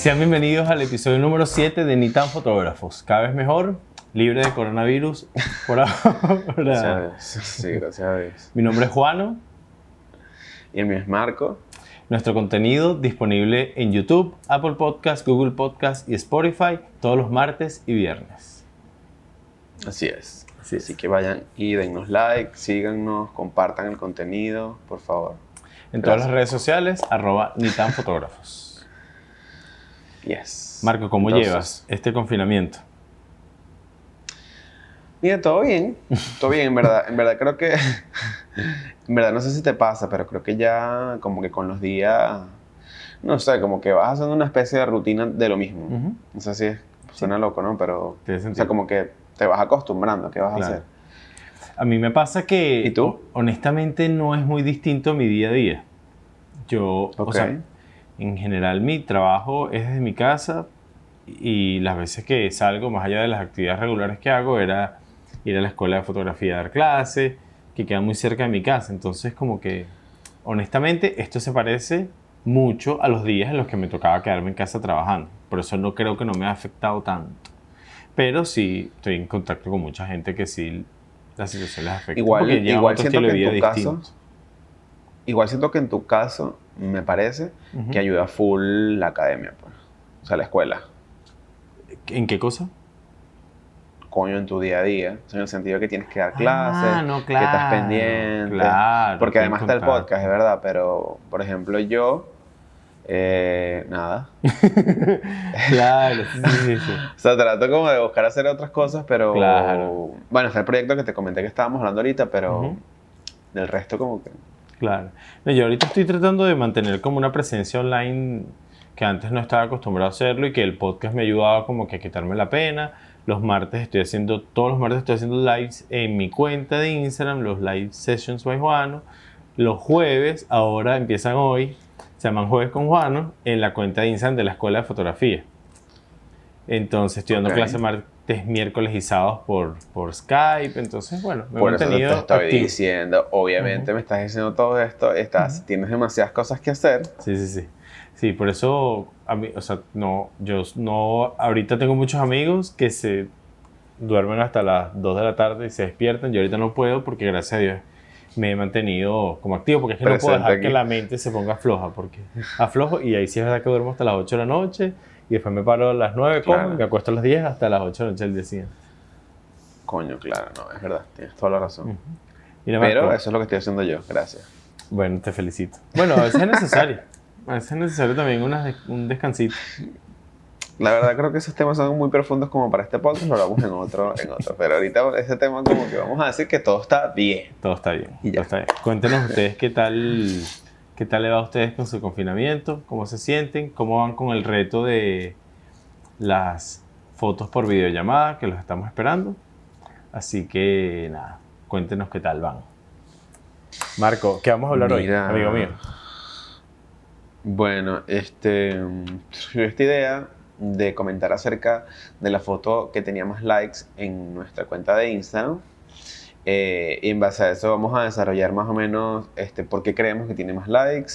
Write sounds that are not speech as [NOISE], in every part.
Sean bienvenidos al episodio número 7 de Ni tan fotógrafos. Cada vez mejor, libre de coronavirus. [LAUGHS] Por ahora. Gracias a Dios. Sí, gracias a Dios. Mi nombre es Juano. Y el mío es Marco. Nuestro contenido disponible en YouTube, Apple Podcast, Google Podcast y Spotify todos los martes y viernes. Así es. Así, que vayan y dennos like, síganos, compartan el contenido, por favor. En todas las redes sociales, arroba ni tan fotógrafos. Yes. Marco, ¿cómo llevas este confinamiento? Mira, todo bien, todo bien, en verdad, en verdad creo que, [LAUGHS] en verdad no sé si te pasa, pero creo que ya como que con los días, no sé, como que vas haciendo una especie de rutina de lo mismo. No sé si suena loco, ¿no? Pero, o sea, como que te vas acostumbrando, ¿qué vas a hacer? A mí me pasa que, ¿Y tú? honestamente, no es muy distinto mi día a día. Yo, o sea, en general mi trabajo es desde mi casa y las veces que salgo, más allá de las actividades regulares que hago, era ir a la escuela de fotografía a dar clase, que queda muy cerca de mi casa. Entonces, como que, honestamente, esto se parece mucho a los días en los que me tocaba quedarme en casa trabajando. Por eso no creo que no me ha afectado tanto. Pero sí estoy en contacto con mucha gente que sí la situación les afecta. Igual, igual siento que en tu caso, igual siento que en tu caso me parece que ayuda full la academia, pues. o sea, la escuela. ¿En qué cosa? coño en tu día a día, en el sentido de que tienes que dar clases, ah, que estás pendiente, porque además está el podcast, es verdad, pero por ejemplo yo, eh, nada. [LAUGHS] claro, sí, sí, sí. o sea, trato como de buscar hacer otras cosas, pero claro. bueno, está el proyecto que te comenté que estábamos hablando ahorita, pero del resto como que... Claro. yo ahorita estoy tratando de mantener como una presencia online que antes no estaba acostumbrado a hacerlo y que el podcast me ayudaba como que a quitarme la pena los martes estoy haciendo, todos los martes estoy haciendo lives en mi cuenta de Instagram, los live sessions by Juano. Los jueves, ahora empiezan hoy, se llaman Jueves con Juano, en la cuenta de Instagram de la Escuela de Fotografía. Entonces estoy dando clases martes, miércoles y sábados por, por Skype. Entonces, bueno, me por he mantenido eso te estoy diciendo, obviamente me estás diciendo todo esto, estás, tienes demasiadas cosas que hacer. Sí, sí, sí. Sí, por eso, a mí, o sea, no, yo no, ahorita tengo muchos amigos que se duermen hasta las 2 de la tarde y se despiertan. Yo ahorita no puedo porque gracias a Dios me he mantenido como activo, porque es que no puedo dejar que la mente se ponga floja, porque aflojo y ahí sí es verdad que duermo hasta las 8 de la noche y después me paro a las 9, como, me acuesto a las 10 hasta las 8 de la noche del día siguiente. Coño, claro, no, es verdad, tienes toda la razón. Pero eso es lo que estoy haciendo yo, gracias. Bueno, te felicito. Bueno, a veces es necesario. A veces es necesario también un descansito. La verdad creo que esos temas son muy profundos como para este podcast, lo hablamos en otro, en otro. Pero ahorita ese tema como que vamos a decir que todo está bien. Todo está bien. Y ya. está bien. Cuéntenos ustedes qué tal, qué tal le va a ustedes con su confinamiento, cómo se sienten, cómo van con el reto de las fotos por videollamada, que los estamos esperando. Así que nada, cuéntenos qué tal van. Marco, ¿qué vamos a hablar hoy, amigo mío? Bueno, este, esta idea de comentar acerca de la foto que tenía más likes en nuestra cuenta de Instagram. Eh, y en base a eso vamos a desarrollar más o menos este, por qué creemos que tiene más likes,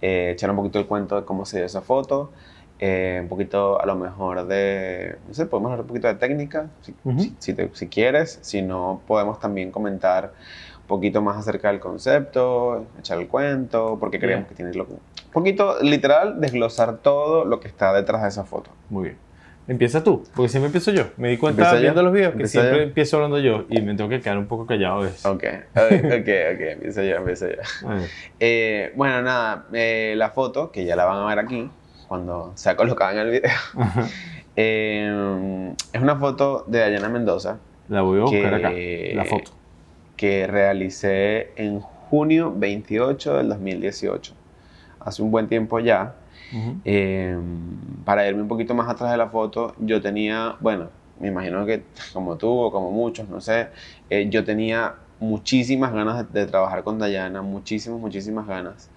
eh, echar un poquito el cuento de cómo se dio esa foto, eh, un poquito a lo mejor de, no sé, podemos hablar un poquito de técnica, si, si, si quieres, si no podemos también comentar poquito más acerca del concepto, echar el cuento, porque creemos que tiene lo Un poquito, literal, desglosar todo lo que está detrás de esa foto. Muy bien. Empieza tú, porque siempre empiezo yo. Me di cuenta viendo los videos que siempre empiezo hablando yo y me tengo que quedar un poco callado eso. [LAUGHS] Ok, ok, ok, empiezo yo, empiezo yo. Eh, bueno, nada, eh, la foto, que ya la van a ver aquí, cuando se ha colocado en el video, [LAUGHS] eh, es una foto de Dayana Mendoza. La voy a buscar acá, la foto que realicé en junio 28 del 2018. Hace un buen tiempo ya. Em, para irme un poquito más atrás de la foto, yo tenía, bueno, me imagino que como tú o como muchos, no sé, eh, yo tenía muchísimas ganas de, trabajar con Dayana, muchísimas, muchísimas ganas.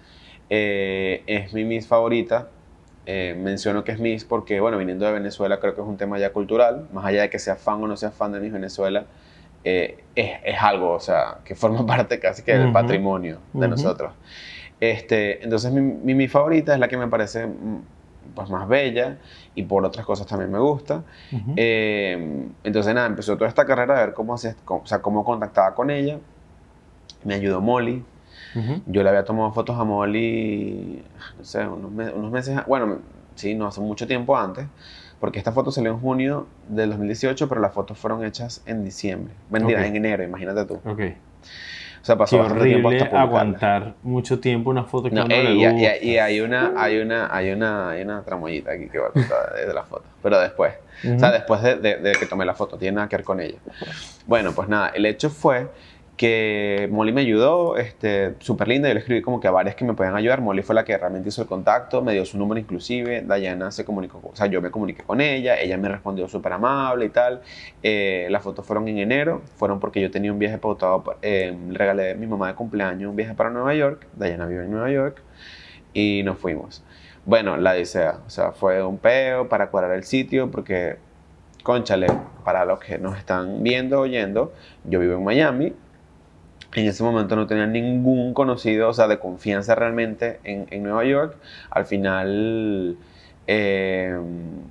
Eh, es mi Miss favorita. Eh, menciono que es Miss porque, bueno, viniendo de Venezuela, creo que es un tema ya cultural, más allá de que sea fan o no sea fan de Miss Venezuela, eh, es, es, algo, o sea, que forma [LAUGHS] parte casi que del patrimonio de nosotros. Este, entonces mi, mi, favorita es la que me parece pues más bella y por otras cosas también me gusta. Eh, entonces nada, empezó toda esta carrera a ver cómo, hacía, o sea, cómo contactaba con ella. Me ayudó Molly. Yo le había tomado fotos a Molly, no sé, unos, unos meses, bueno, sí, no hace mucho tiempo antes, porque esta foto salió en junio del 2018, pero las fotos fueron hechas en diciembre. Mentira, en enero, imagínate tú. Ok. O sea, pasó Qué tiempo horrible publicarla. aguantar mucho tiempo una foto que No, le y, y- gusta. y hay una, hay una, hay una, hay una tramoyita aquí que va a contar de, [LAUGHS] de la foto. Pero después. O sea, después de, de- de que tomé la foto, tiene nada que ver con ella. Bueno, pues nada, el hecho fue que Molly me ayudó, este, súper linda, yo le escribí como que a varias que me podían ayudar, Molly fue la que realmente hizo el contacto, me dio su número inclusive, Dayana se comunicó, o sea, yo me comuniqué con ella, ella me respondió súper amable y tal, Eh, las fotos fueron en enero, fueron porque yo tenía un viaje pautado, pa- eh, le regalé a mi mamá de cumpleaños un viaje para Nueva York, Dayana vive en Nueva York, y nos fuimos. Bueno, la Odisea, o sea, fue un peo para cuadrar el sitio, porque, conchale, para los que nos están viendo, oyendo, yo vivo en Miami, en ese momento no tenía ningún conocido, o sea, de confianza realmente en, en Nueva York. Al final, eh,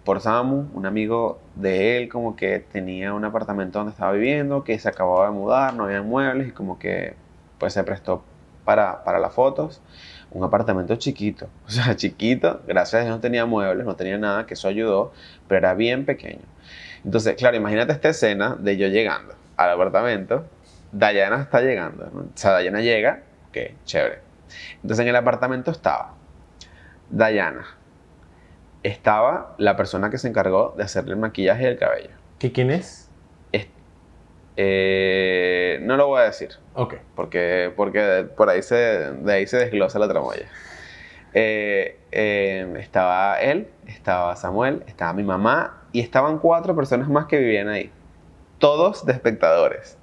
por Samu, un amigo de él, como que tenía un apartamento donde estaba viviendo, que se acababa de mudar, no había muebles y como que pues se prestó para, para las fotos. Un apartamento chiquito, [LAUGHS] o sea, chiquito, gracias a Dios no tenía muebles, no tenía nada, que eso ayudó, pero era bien pequeño. Entonces, claro, imagínate esta escena de yo llegando al apartamento, Dayana está llegando, ¿no? o sea, Dayana llega, ok, chévere. Entonces en el apartamento estaba Dayana, estaba la persona que se encargó de hacerle el maquillaje y el cabello. ¿Qué quién es? Es- eh, no lo voy a decir, Ok. porque, porque por ahí se, de ahí se desglosa la tramoya. Eh, eh, estaba él, estaba Samuel, estaba mi mamá y estaban cuatro personas más que vivían ahí. Todos de espectadores.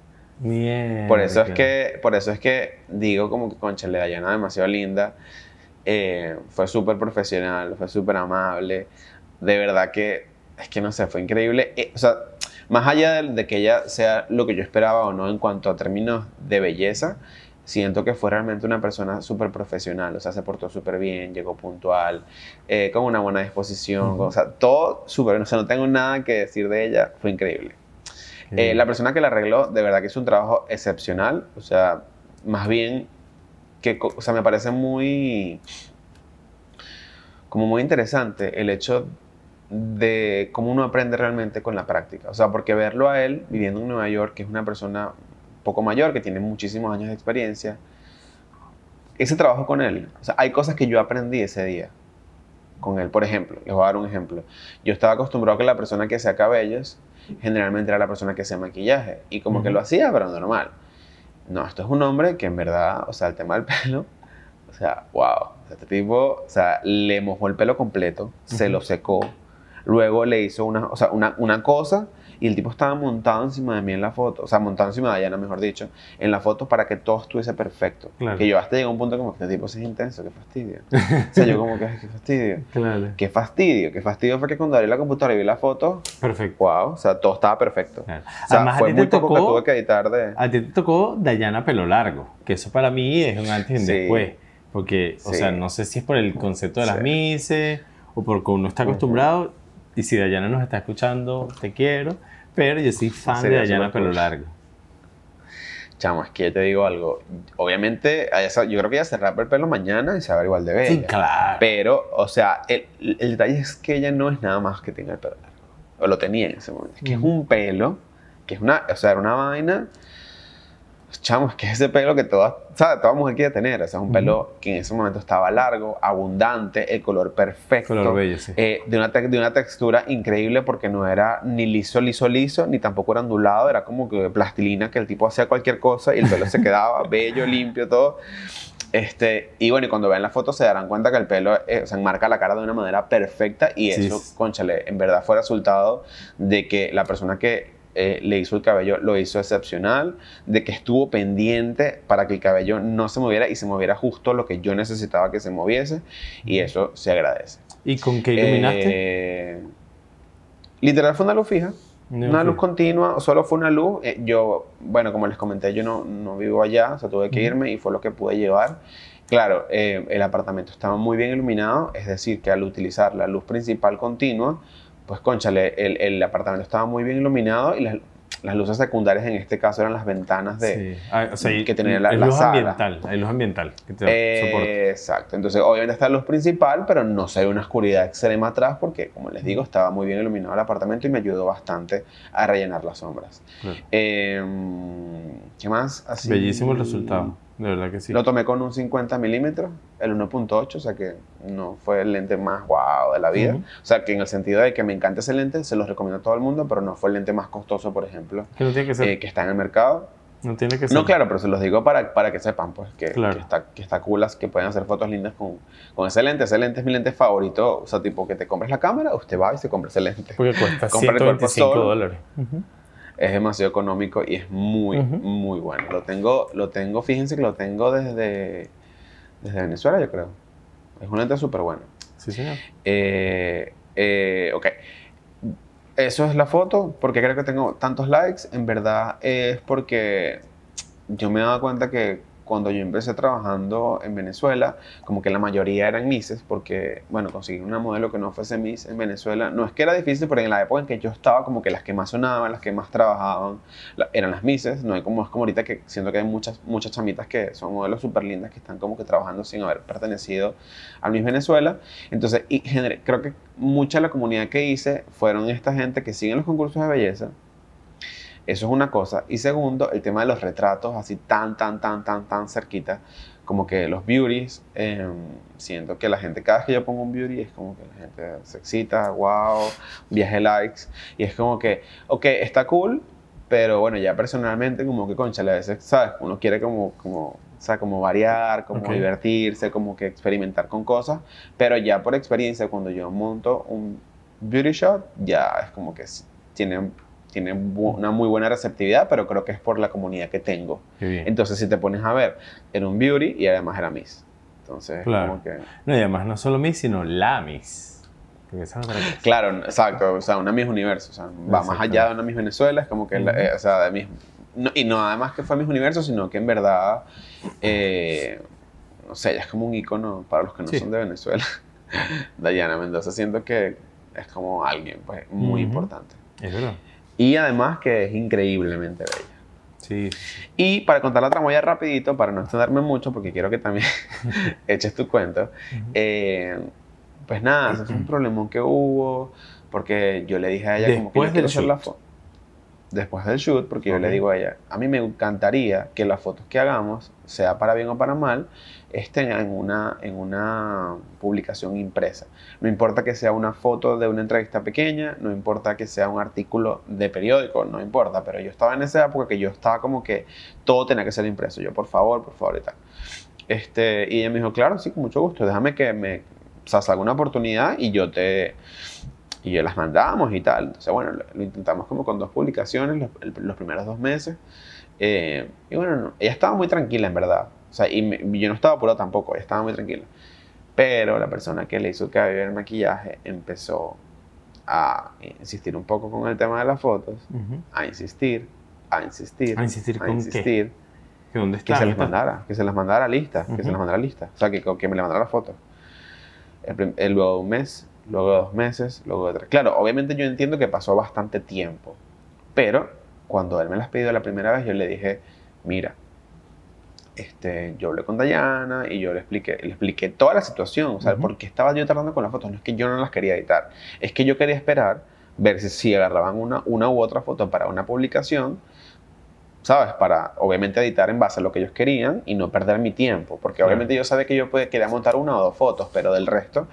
Por eso es que, por eso es que digo como que Conchale Dayana demasiado linda. eh, fue súper profesional, fue súper amable. De verdad que, es que no sé, fue increíble. Eh, o sea, más allá de, de que ella sea lo que yo esperaba o no en cuanto a términos de belleza, siento que fue realmente una persona súper profesional. O sea, se portó súper bien, llegó puntual, eh, con una buena disposición. O sea, todo súper. O sea, no tengo nada que decir de ella. Fue increíble. Eh, la persona que la arregló, de verdad que hizo un trabajo excepcional. O sea, más bien que, o sea, me parece muy, como muy interesante el hecho de cómo uno aprende realmente con la práctica. O sea, porque verlo a él viviendo en Nueva York, que es una persona poco mayor, que tiene muchísimos años de experiencia, ese trabajo con él, o sea, hay cosas que yo aprendí ese día con él. Por ejemplo, les voy a dar un ejemplo. Yo estaba acostumbrado a que la persona que hacía cabellos generalmente era la persona que hacía maquillaje y como que Ujú. lo hacía, pero normal. No, esto es un hombre que en verdad, o sea, el tema del [LAUGHS] pelo, o sea, wow. O sea, este tipo, o sea, le mojó el pelo completo, se Ujú. lo secó, luego le hizo una, o sea, una, una cosa y el tipo estaba montado encima de mí en la foto, o sea, montado encima de Dayana, mejor dicho, en la foto para que todo estuviese perfecto. Claro. Que yo hasta llegué a un punto como que este tipo sí es intenso, qué fastidio. o sea, yo como que, "Ay, qué fastidio. [LAUGHS] Claro. Qué fastidio, qué fastidio fue que cuando abrí la computadora y vi la foto, Perfecto. wow, o sea, todo estaba perfecto. Claro. O sea, Además, a ti muy te poco que tocó, tuve que editar de... a ti te tocó Dayana pelo largo, que eso para mí es un antes y un Sí. después. Porque, o Sí. sea, no sé si es por el concepto de las Sí. mises o porque uno está acostumbrado. Y si Dayana nos está escuchando, te quiero. Pero yo soy fan de Dayana pelo largo. Chamo, es que yo te digo algo. Obviamente, yo creo que ella se rapa el pelo mañana y se va a ver igual de bella. Sí, claro. Pero, o sea, el, el detalle es que ella no es nada más que tenga el pelo largo. O lo tenía en ese momento. Es que es un pelo, que es una, o sea, era una vaina. Chamo, es que ese pelo que toda, ¿sabes? toda mujer quiere tener. O sea, es un pelo que en ese momento estaba largo, abundante, el color perfecto. Color bello, sí. Eh, de, una te- de una textura increíble porque no era ni liso, liso, liso, ni tampoco era ondulado, era como que plastilina que el tipo hacía cualquier cosa y el pelo se quedaba [LAUGHS] bello, limpio, todo. Este, y bueno, y cuando vean la foto se darán cuenta que el pelo eh, o sea, enmarca la cara de una manera perfecta y Sí, eso, conchale, en verdad fue resultado de que la persona que eh, le hizo el cabello lo hizo excepcional, de que estuvo pendiente para que el cabello no se moviera y se moviera justo lo que yo necesitaba que se moviese y eso se agradece. ¿Y con qué iluminaste? Eh, literal fue una luz fija. No, Una luz continua, solo fue una luz. Eh, yo, bueno, como les comenté, yo no, no vivo allá, o sea, tuve que irme y fue lo que pude llevar. Claro, eh, el apartamento estaba muy bien iluminado, es decir, que al utilizar la luz principal continua, pues conchale, el, el apartamento estaba muy bien iluminado y las, las luces secundarias en este caso eran las ventanas de Sí. Ah, o sea, y- que tenía la, la luz sala. ambiental. Hay luz ambiental que te Eh, exacto. Entonces, obviamente está la luz principal, pero no se ve una oscuridad extrema atrás porque, como les digo, estaba muy bien iluminado el apartamento y me ayudó bastante a rellenar las sombras. Claro. Eh, ¿Qué más? Así, Bellísimo el resultado. De verdad que sí. Lo tomé con un 50 milímetros, el 1.8, o sea que no fue el lente más guau de la vida. O sea que en el sentido de que me encanta ese lente, se los recomiendo a todo el mundo, pero no fue el lente más costoso, por ejemplo, Que no tiene que ser. eh, que está en el mercado. no tiene que ser. No, claro, pero se los digo para, para que sepan, pues, que, Claro. que está, que está cool, as- que pueden hacer fotos lindas con, con ese lente. Ese lente es mi lente favorito. O sea, tipo, que te compres la cámara, usted va y se compra ese lente. Porque cuesta [LAUGHS] Compra el cuerpo 125 solo. dólares. Es demasiado económico y es muy, muy bueno. Lo tengo, lo tengo, fíjense que lo tengo desde, desde Venezuela, yo creo. Es un lente súper bueno. Sí, señor. Eh, eh, ok. Eso es la foto. porque creo que tengo tantos likes? En verdad es porque yo me he dado cuenta que cuando yo empecé trabajando en Venezuela, como que la mayoría eran Misses, porque, bueno, conseguir una modelo que no fuese Miss en Venezuela, no es que era difícil, pero en la época en que yo estaba, como que las que más sonaban, las que más trabajaban, la- eran las Misses, no hay como, es como ahorita que siento que hay muchas, muchas chamitas que son modelos súper lindas que están como que trabajando sin haber pertenecido al Miss Venezuela. Entonces, y creo que mucha de la comunidad que hice fueron esta gente que siguen los concursos de belleza. Eso es una cosa. Y segundo, el tema de los retratos, así tan, tan, tan, tan, tan cerquita. Como que los beauties, eh, siento que la gente, cada vez que yo pongo un beauty, es como que la gente se excita, wow, viaje likes. Y es como que, ok, está cool, pero bueno, ya personalmente, como que, concha, a veces, ¿sabes? Uno quiere como, como, o sea, como variar, como divertirse, como que experimentar con cosas. Pero ya por experiencia, cuando yo monto un beauty shot, ya es como que tiene, tiene una muy buena receptividad, pero creo que es por la comunidad que tengo. Entonces, si te pones a ver, era un beauty y además era Miss. Entonces, Claro. como que... No, y además no solo Miss, sino la Miss. Claro, exacto, o sea, una Miss Universo, o sea, va más Exacto. allá de una Miss Venezuela, es como que, la- eh, o sea, de Miss, no- y no además que fue Miss Universo, sino que en verdad, eh, no sé, ella es como un icono para los que no Sí. son de Venezuela. [LAUGHS] Dayana Mendoza, siento que es como alguien, pues, muy Ujú. importante. Es verdad. Y además que es increíblemente bella. Sí. Y para contar la tramoya rapidito, para no extenderme mucho, porque quiero que también [LAUGHS] eches tu cuento, eh, pues nada, ese fue un [CLEARS THROAT] problemón que hubo, porque yo le dije a ella como que yo Después quiero hacer la foto. Después del shoot, porque yo le digo a ella, a mí me encantaría que las fotos que hagamos, sea para bien o para mal, estén en una, en una publicación impresa. No importa que sea una foto de una entrevista pequeña, no importa que sea un artículo de periódico, no importa, pero yo estaba en esa época que yo estaba como que todo tenía que ser impreso. Yo, por favor, por favor y tal. Este, y ella me dijo, claro, sí, con mucho gusto, déjame que me o sea, salga una oportunidad y yo te... Y yo las mandamos y tal. Entonces, bueno, lo, lo intentamos como con dos publicaciones los, el- los primeros dos meses. Eh, y bueno, no, ella estaba muy tranquila, en verdad. O sea, y, me- yo no estaba apurado tampoco, ella estaba muy tranquila. Pero la persona que le hizo que había el maquillaje empezó a insistir un poco con el tema de las fotos, Ujú. a insistir, a insistir, ¿A insistir con qué? insistir, ¿Que ¿Dónde que está? se las mandara, que se las mandara lista, que se las mandara lista. O sea, que, que me le mandara la foto. El el luego de un mes, luego de dos meses, luego de tres. Claro, obviamente yo entiendo que pasó bastante tiempo, pero cuando él me las pidió la primera vez, yo le dije, mira, este, yo hablé con Dayana y yo le expliqué, le expliqué toda la situación, o sea, Ujú. por qué estaba yo tardando con las fotos. No es que yo no las quería editar, es que yo quería esperar, ver si, si agarraban una, una u otra foto para una publicación, ¿sabes? Para obviamente editar en base a lo que ellos querían y no perder mi tiempo, porque obviamente yo sabía que yo podía- quería montar una o dos fotos, pero del resto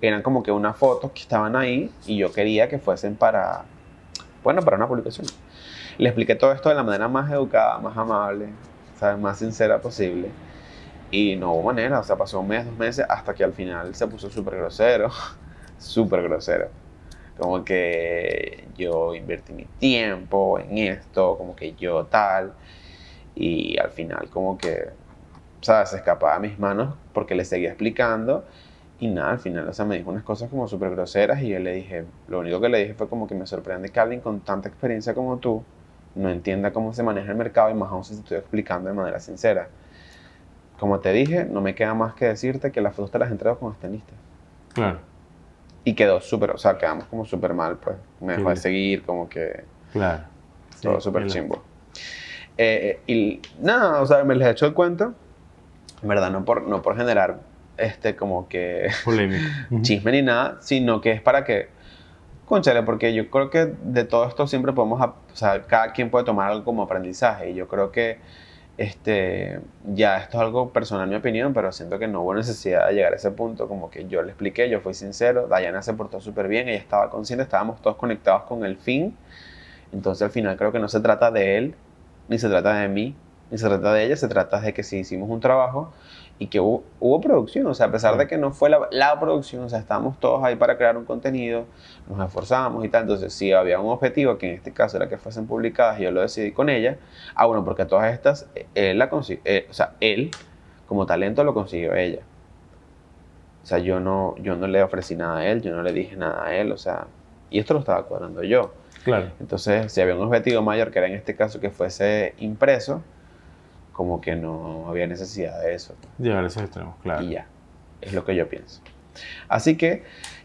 eran como que unas fotos que estaban ahí y yo quería que fuesen para, bueno, para una publicación. Le expliqué todo esto de la manera más educada, más amable, ¿sabes? Más sincera posible. Y no hubo manera, o sea, pasó un mes, dos meses, hasta que al final se puso súper grosero, [LAUGHS] súper grosero. Como que yo invertí mi tiempo en esto, como que yo tal. Y al final como que, ¿sabes? Se escapaba de mis manos porque le seguía explicando. Y nada, al final, o sea, me dijo unas cosas como súper groseras y yo le dije, lo único que le dije fue como que me sorprende que alguien con tanta experiencia como tú no entienda cómo se maneja el mercado y más aún si te estoy explicando de manera sincera. como te dije, no me queda más que decirte que las fotos te las entrego cuando estén listas. Claro. Y quedó súper, o sea, quedamos como súper mal, pues. Me dejó de seguir, como que. Claro. Todo súper chimbo. Eh, y nada, o sea, me les he hecho el cuento, en verdad, no por, no por generar este como que [LAUGHS] Polémica. chisme ni nada, sino que es para que, conchale, porque yo creo que de todo esto siempre podemos, o sea, cada quien puede tomar algo como aprendizaje y yo creo que este, ya esto es algo personal, mi opinión, pero siento que no hubo necesidad de llegar a ese punto, como que yo le expliqué, yo fui sincero, Dayana se portó súper bien, ella estaba consciente, estábamos todos conectados con el fin, entonces al final creo que no se trata de él, ni se trata de mí, ni se trata de ella, se trata de que si hicimos un trabajo y que hubo, hubo, producción, o sea, a pesar de que no fue la, la, producción, o sea, estábamos todos ahí para crear un contenido, nos esforzamos y tal, entonces si había un objetivo, que en este caso era que fuesen publicadas yo lo decidí con ella, ah, bueno, porque todas estas, él la eh, o sea, él como talento lo consiguió ella. O sea, yo no, yo no le ofrecí nada a él, yo no le dije nada a él, o sea, y esto lo estaba cuadrando yo. Claro. Entonces, si había un objetivo mayor, que era en este caso que fuese impreso, como que no había necesidad de eso. Llegar a esos extremos, claro. Y ya, es lo que yo pienso. Así que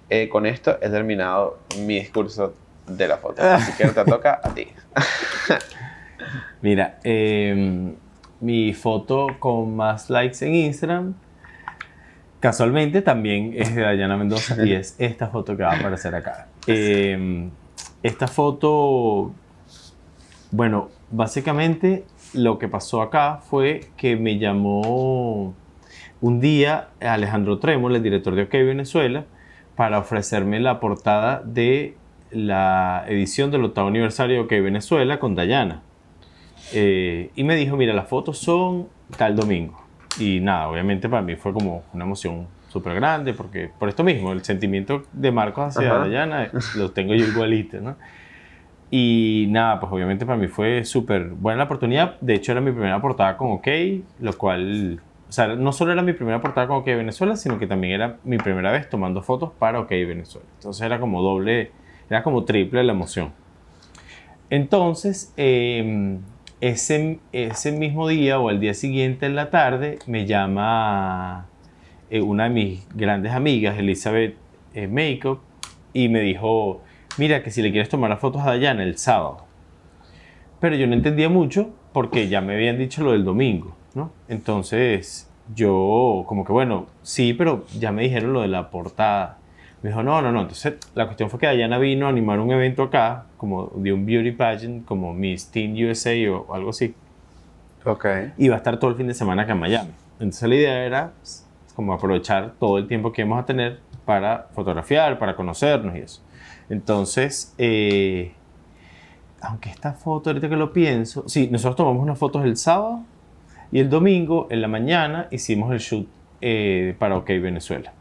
eh, con esto he terminado mi discurso de la foto. [LAUGHS] Así que te toca a ti. [LAUGHS] Mira, em, mi foto con más likes en Instagram, casualmente también es de Dayana Mendoza y es [LAUGHS] esta foto que va a aparecer acá. Em, esta foto, bueno, básicamente lo que pasó acá fue que me llamó un día Alejandro Tremol, el director de OK Venezuela, para ofrecerme la portada de la edición del octavo aniversario de OK Venezuela con Dayana. Eh, y me dijo, mira, las fotos son tal domingo. Y nada, obviamente para mí fue como una emoción súper grande, porque por esto mismo, el sentimiento de Marcos hacia Dayana lo tengo yo igualito, ¿no? Y nada, pues obviamente para mí fue súper buena la oportunidad. De hecho, era mi primera portada con OK, lo cual, o sea, no solo era mi primera portada con OK Venezuela, sino que también era mi primera vez tomando fotos para OK Venezuela. Entonces era como doble, era como triple la emoción. Entonces, em, ese, ese mismo día o el día siguiente en la tarde me llama eh, una de mis grandes amigas, Elizabeth eh, Makeup, y me dijo, mira que si le quieres tomar las fotos a Dayana el sábado. Pero yo no entendía mucho porque ya me habían dicho lo del domingo, ¿no? Entonces yo como que bueno, sí, pero ya me dijeron lo de la portada. Me dijo, no, no, no. Entonces la cuestión fue que Dayana vino a animar un evento acá, como de un beauty pageant, como Miss Teen USA o algo así. Ok. Y va a estar todo el fin de semana acá en Miami. Entonces la idea era pues, como aprovechar todo el tiempo que vamos a tener para fotografiar, para conocernos y eso. Entonces, eh, aunque esta foto, ahorita que lo pienso, sí, nosotros tomamos unas fotos el sábado y el domingo en la mañana hicimos el shoot eh, para OK Venezuela.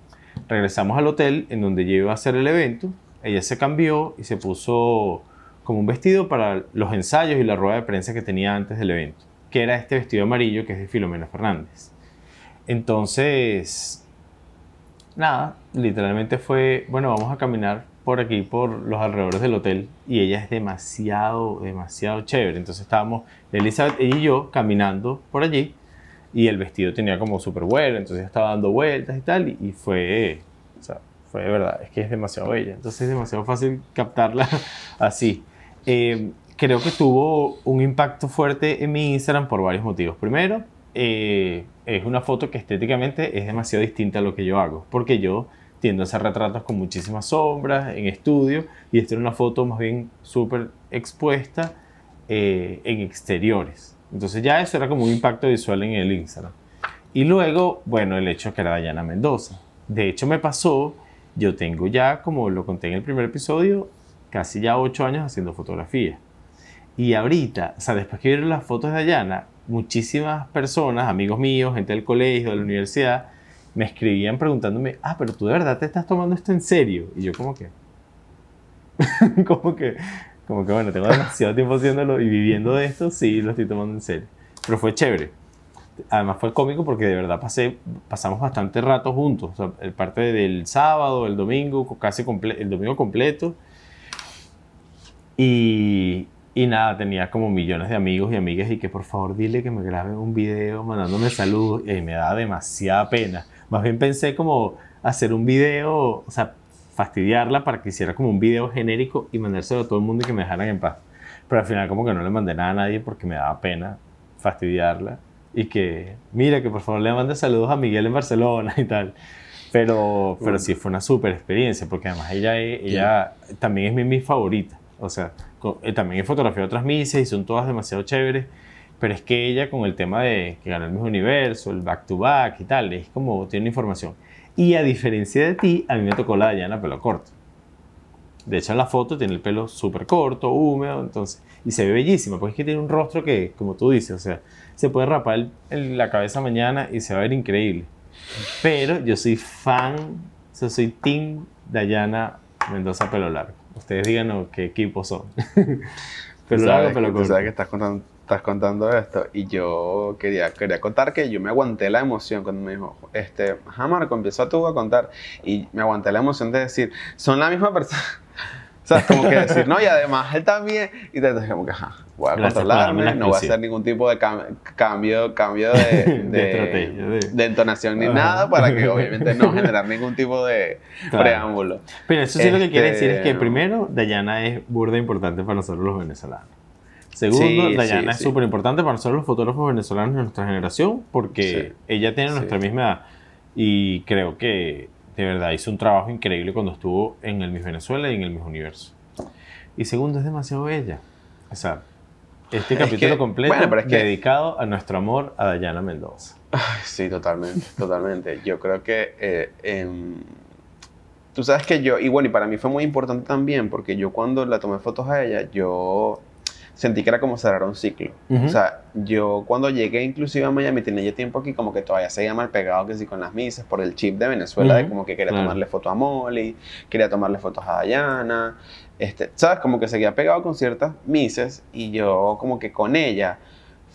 Regresamos al hotel en donde yo iba a hacer el evento, ella se cambió y se puso como un vestido para los ensayos y la rueda de prensa que tenía antes del evento, que era este vestido amarillo que es de Filomena Fernández. Entonces, nada, literalmente fue, bueno, vamos a caminar por aquí, por los alrededores del hotel, y ella es demasiado, demasiado chévere. Entonces estábamos, Elizabeth y yo, caminando por allí, y el vestido tenía como súper vuelo, entonces estaba dando vueltas y tal, y, fue, o sea, fue de verdad, es que es demasiado bella. Entonces es demasiado fácil captarla [LAUGHS] así. Eh, creo que tuvo un impacto fuerte en mi Instagram por varios motivos. Primero, eh, es una foto que estéticamente es demasiado distinta a lo que yo hago, porque yo tiendo a hacer retratos con muchísimas sombras en estudio y esta era una foto más bien súper expuesta eh, en exteriores. Entonces ya eso era como un impacto visual en el Instagram. Y luego, bueno, el hecho que era Dayana Mendoza. De hecho me pasó, yo tengo ya, como lo conté en el primer episodio, casi ya ocho años haciendo fotografía. Y ahorita, o sea, después que vieron las fotos de Dayana, muchísimas personas, amigos míos, gente del colegio, de la universidad, me escribían preguntándome, ah, pero tú de verdad te estás tomando esto en serio. Y yo como que, [LAUGHS] como que, como que bueno, tengo demasiado tiempo haciéndolo y viviendo de esto, sí, lo estoy tomando en serio. Pero fue chévere. Además fue cómico porque de verdad pasé, pasamos bastante rato juntos. O sea, parte del sábado, el domingo, casi el domingo completo. Y, Y nada, tenía como millones de amigos y amigas y que por favor dile que me grabe un video mandándome saludos y me da demasiada pena. Más bien pensé como hacer un video, o sea, fastidiarla para que hiciera como un video genérico y mandárselo a todo el mundo y que me dejaran en paz. Pero al final como que no le mandé nada a nadie porque me daba pena fastidiarla y que, mira, que por favor le mande saludos a Miguel en Barcelona y tal. Pero, pero sí fue una súper experiencia porque además ella, ella también es mi, mi favorita. O sea, eh, también he fotografiado otras misas y son todas demasiado chéveres. Pero es que ella con el tema de que ganó el mismo universo, el back to back y tal, es como tiene información. Y a diferencia de ti, a mí me tocó la Dayana pelo corto. De hecho, en la foto tiene el pelo súper corto, húmedo, entonces, y se ve bellísima, porque es que tiene un rostro que, como tú dices, o sea, se puede rapar la cabeza mañana y se va a ver increíble. Pero yo soy fan, o soy team Dayana Mendoza pelo largo. Ustedes díganos qué equipo son. [LAUGHS] pelo largo, pelo corto. Tú sabes que estás contando, estás contando esto y yo quería, quería contar que yo me aguanté la emoción cuando me dijo, este, ajá Marco, empieza tú a contar y me aguanté la emoción de decir, son la misma persona. [LAUGHS] O sea, como que decir, no, y además él también. Y te dije, como que, ajá, voy a controlarme, no voy a hacer ningún tipo de cambio, cambio de, [LAUGHS] de, de, entonación ni nada para que [LAUGHS] obviamente no generar ningún tipo de preámbulo. Pero eso sí lo que quiere decir es que este, primero, Dayana es burda importante para nosotros los venezolanos. Segundo, Dayana es súper importante para nosotros los fotógrafos venezolanos de nuestra generación porque ella tiene nuestra misma edad y creo que de verdad hizo un trabajo increíble cuando estuvo en el Miss Venezuela y en el Miss Universo. Y segundo, es demasiado bella. O sea, este capítulo completo es dedicado a nuestro amor a Dayana Mendoza. sí, totalmente, [LAUGHS] totalmente. Yo creo que eh, em, tú sabes que yo, y bueno, y para mí fue muy importante también porque yo cuando la tomé fotos a ella, yo sentí que era como cerrar un ciclo. O sea, yo cuando llegué inclusive a Miami tenía ya tiempo aquí como que todavía seguía mal pegado que sí con las misas por el chip de Venezuela de como que quería tomarle fotos a Molly, quería tomarle fotos a Dayana, este, ¿sabes? Como que seguía pegado con ciertas mises y yo como que con ella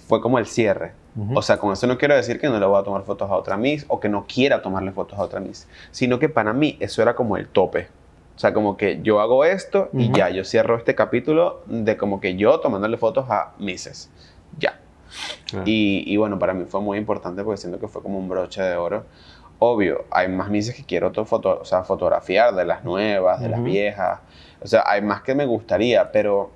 fue como el cierre. O sea, con eso no quiero decir que no le voy a tomar fotos a otra Miss o que no quiera tomarle fotos a otra Miss, sino que para mí eso era como el tope. O sea, como que yo hago esto y ya, yo cierro este capítulo de como que yo tomándole fotos a Misses. Ya. Y, y, bueno, para mí fue muy importante porque siento que fue como un broche de oro. Obvio, hay más Misses que quiero foto, o sea, fotografiar, de las nuevas, de las viejas. O sea, hay más que me gustaría, pero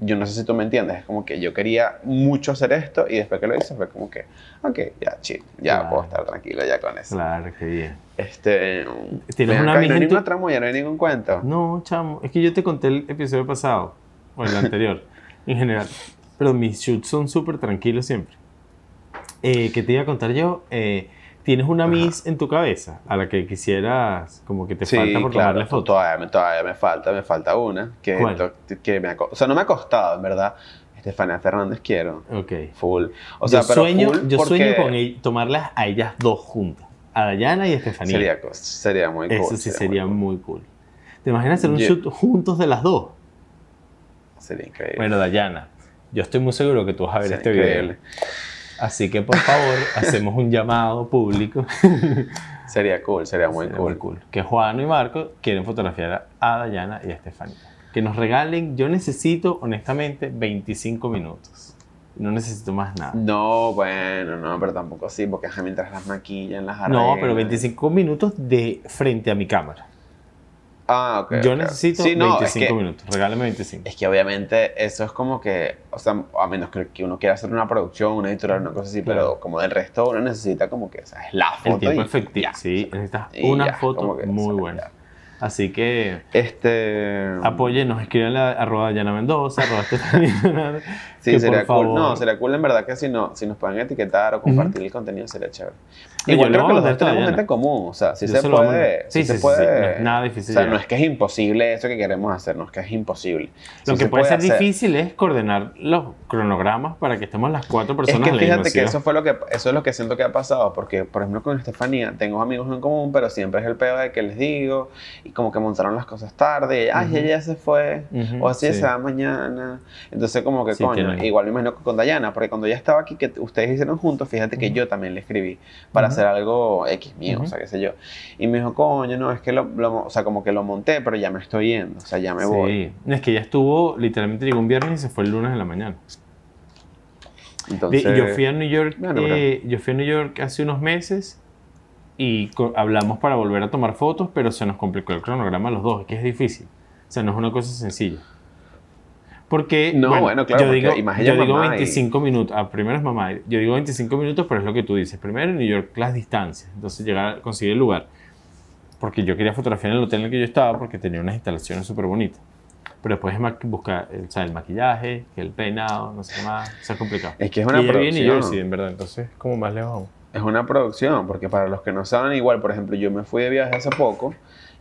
yo no sé si tú me entiendes, es como que yo quería mucho hacer esto y después que lo hice fue como que, ok, ya, chill, ya puedo estar tranquilo ya con eso. Claro, qué bien. Este, ¿Tienes una amiga no hay ninguna tramoya, no hay ningún cuento. No, chamo, es que yo te conté el episodio pasado, o el anterior, [LAUGHS] en general, pero mis shoots son súper tranquilos siempre. Eh, ¿Qué te iba a contar yo? Eh, ¿Tienes una Miss en tu cabeza a la que quisieras, como que te falta por tomarle foto? Todavía, todavía me falta, me falta una. Que, que me o sea, no me ha costado, en verdad. Estefania Fernández quiero. Ok. Full. O sea, yo sueño, yo sueño con tomarlas a ellas dos juntas. A Dayana y a Estefanía. Sería, sería muy cool. Eso sí sería, muy, cool. ¿Te imaginas hacer un shoot juntos de las dos? Sería increíble. Bueno, Dayana, yo estoy muy seguro que tú vas a ver este video. Así que por favor, [LAUGHS] hacemos un llamado público. [LAUGHS] sería cool, sería muy cool. cool. Que Juan y Marco quieren fotografiar a Dayana y a Estefanía. Que nos regalen, yo necesito honestamente 25 minutos. No necesito más nada. No, bueno, no, pero tampoco así, porque mientras las maquillan, las arreglan. No, pero 25 minutos de frente a mi cámara. Ah, ok. Yo necesito 25 minutos. Regálame 25. Es que obviamente eso es como que, o sea, a menos que, uno quiera hacer una producción, una editorial, una cosa así, pero como del resto uno necesita como que, o sea, es la foto. El tiempo efectivo. Sí, necesitas una foto muy buena. Así que este apóyenos, escríbanle a arroba Yana Mendoza, arroba Sí, sería cool. No, sería cool en verdad que si, no, si nos pueden etiquetar o compartir el contenido sería chévere. Igual creo que los dos tenemos gente en común, o sea, si se, puede, sí, se puede. No nada difícil. O sea, no es que es imposible eso que queremos hacer, no es que es imposible. Lo que puede, ser difícil es coordinar los cronogramas para que estemos las cuatro personas Es que fíjate que eso fue lo que eso es lo que siento que ha pasado, porque por ejemplo con Estefanía tengo amigos en común, pero siempre es el peor de que les digo y como que montaron las cosas tarde, y, ay, ella ya se fue, o así se va mañana. Entonces como que coño, igual me imagino que con Dayana, porque cuando ella estaba aquí, que ustedes hicieron juntos, fíjate que yo también le escribí para hacer algo X mío, o sea, qué sé yo. Y me dijo, coño, no, es que lo, o sea, como que lo monté, pero ya me estoy yendo, o sea, ya me voy. Sí, es que ya estuvo, literalmente llegó un viernes y se fue el lunes en la mañana. Entonces, yo fui a New York, eh, yo fui a New York hace unos meses y hablamos para volver a tomar fotos, pero se nos complicó el cronograma a los dos, que es difícil. O sea, no es una cosa sencilla. Porque no, bueno, claro, yo digo, yo digo 25 minutos, ah, primero es mamá, yo digo 25 minutos, pero es lo que tú dices. Primero en New York las distancias, entonces llegar a conseguir el lugar. Porque yo quería fotografiar en el hotel en el que yo estaba porque tenía unas instalaciones súper bonitas. Pero después es buscar o sea, el maquillaje, el peinado, no sé qué más, es complicado. Es que es una y producción. New Jersey, en verdad, entonces como más lejos Es una producción, porque para los que no saben, igual, por ejemplo, yo me fui de viaje hace poco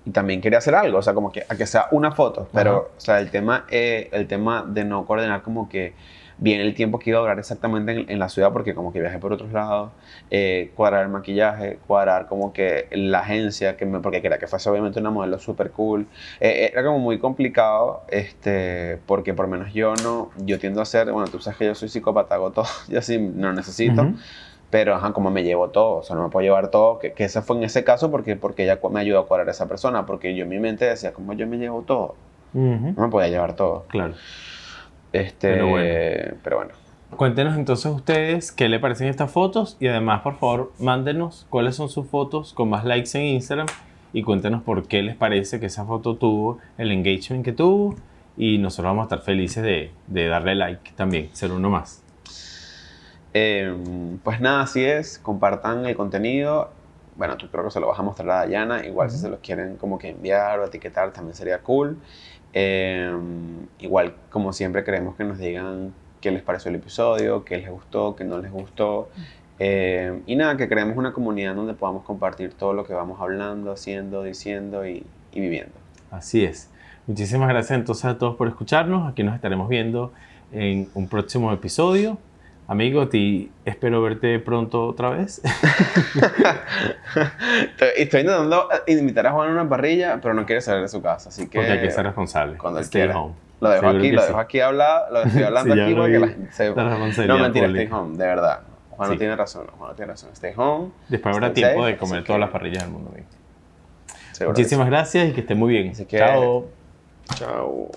y también quería hacer algo, o sea, como que a que sea una foto, pero, o sea, el tema, eh, el tema de no coordinar como que bien el tiempo que iba a durar exactamente en, la ciudad, porque como que viajé por otros lados, eh, cuadrar el maquillaje, cuadrar como que la agencia, que me, porque quería que fuese obviamente una modelo súper cool, eh, era como muy complicado, este, porque por menos yo no, yo tiendo a ser, bueno, tú sabes que yo soy psicópata, hago todo, [LAUGHS] yo así no necesito. Pero, ajá, como me llevo todo, o sea, no me puedo llevar todo, que, que ese fue en ese caso porque, porque ella me ayudó a cuadrar a esa persona, porque yo en mi mente decía, como yo me llevo todo? No me podía llevar todo. Claro. Este, pero bueno. Pero bueno. Cuéntenos entonces ustedes qué le parecen estas fotos y además, por favor, mándenos cuáles son sus fotos con más likes en Instagram y cuéntenos por qué les parece que esa foto tuvo el engagement que tuvo y nosotros vamos a estar felices de, de darle like también, ser uno más. Em, pues nada, así es. Compartan el contenido. Bueno, tú creo que se lo vas a mostrar a Dayana. Igual si se los quieren como que enviar o etiquetar también sería cool. Em, igual, como siempre, queremos que nos digan qué les pareció el episodio, qué les gustó, qué no les gustó. Em, y nada, que creemos una comunidad donde podamos compartir todo lo que vamos hablando, haciendo, diciendo y, y viviendo. Así es. Muchísimas gracias entonces a todos por escucharnos. Aquí nos estaremos viendo en un próximo episodio. Amigo, ti espero verte pronto otra vez. [LAUGHS] estoy, intentando invitar a Juan a una parrilla, pero no quiere salir de su casa, así que... Porque hay que ser responsable. Cuando él quiera. Home. Lo dejo aquí, lo dejo aquí hablar, lo estoy [LAUGHS] hablando aquí porque la gente se... No, mentira, stay home, de verdad. Juan no tiene razón, Juan no tiene razón. Stay home. Después habrá tiempo de comer todas las parrillas del mundo. Muchísimas gracias y que esté muy bien. Chao. Chao.